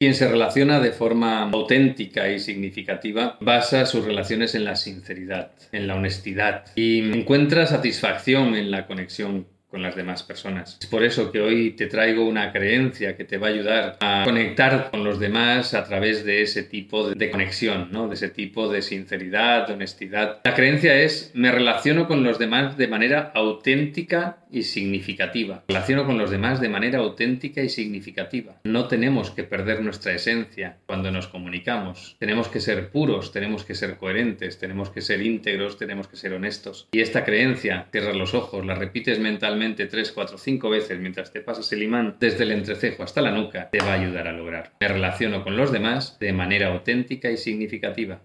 Quien se relaciona de forma auténtica y significativa basa sus relaciones en la sinceridad, en la honestidad y encuentra satisfacción en la conexión con las demás personas. Es por eso que hoy te traigo una creencia que te va a ayudar a conectar con los demás a través de ese tipo de conexión, ¿no? de ese tipo de sinceridad, de honestidad. La creencia es me relaciono con los demás de manera auténtica y significativa. Relaciono con los demás de manera auténtica y significativa. No tenemos que perder nuestra esencia cuando nos comunicamos. Tenemos que ser puros, tenemos que ser coherentes, tenemos que ser íntegros, tenemos que ser honestos. Y esta creencia, cierras los ojos, la repites mentalmente tres, cuatro, cinco veces mientras te pasas el imán desde el entrecejo hasta la nuca, te va a ayudar a lograr. Me relaciono con los demás de manera auténtica y significativa.